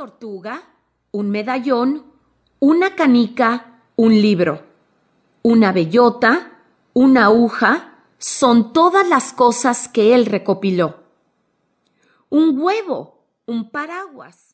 tortuga, un medallón, una canica, un libro, una bellota, una aguja, son todas las cosas que él recopiló. Un huevo, un paraguas,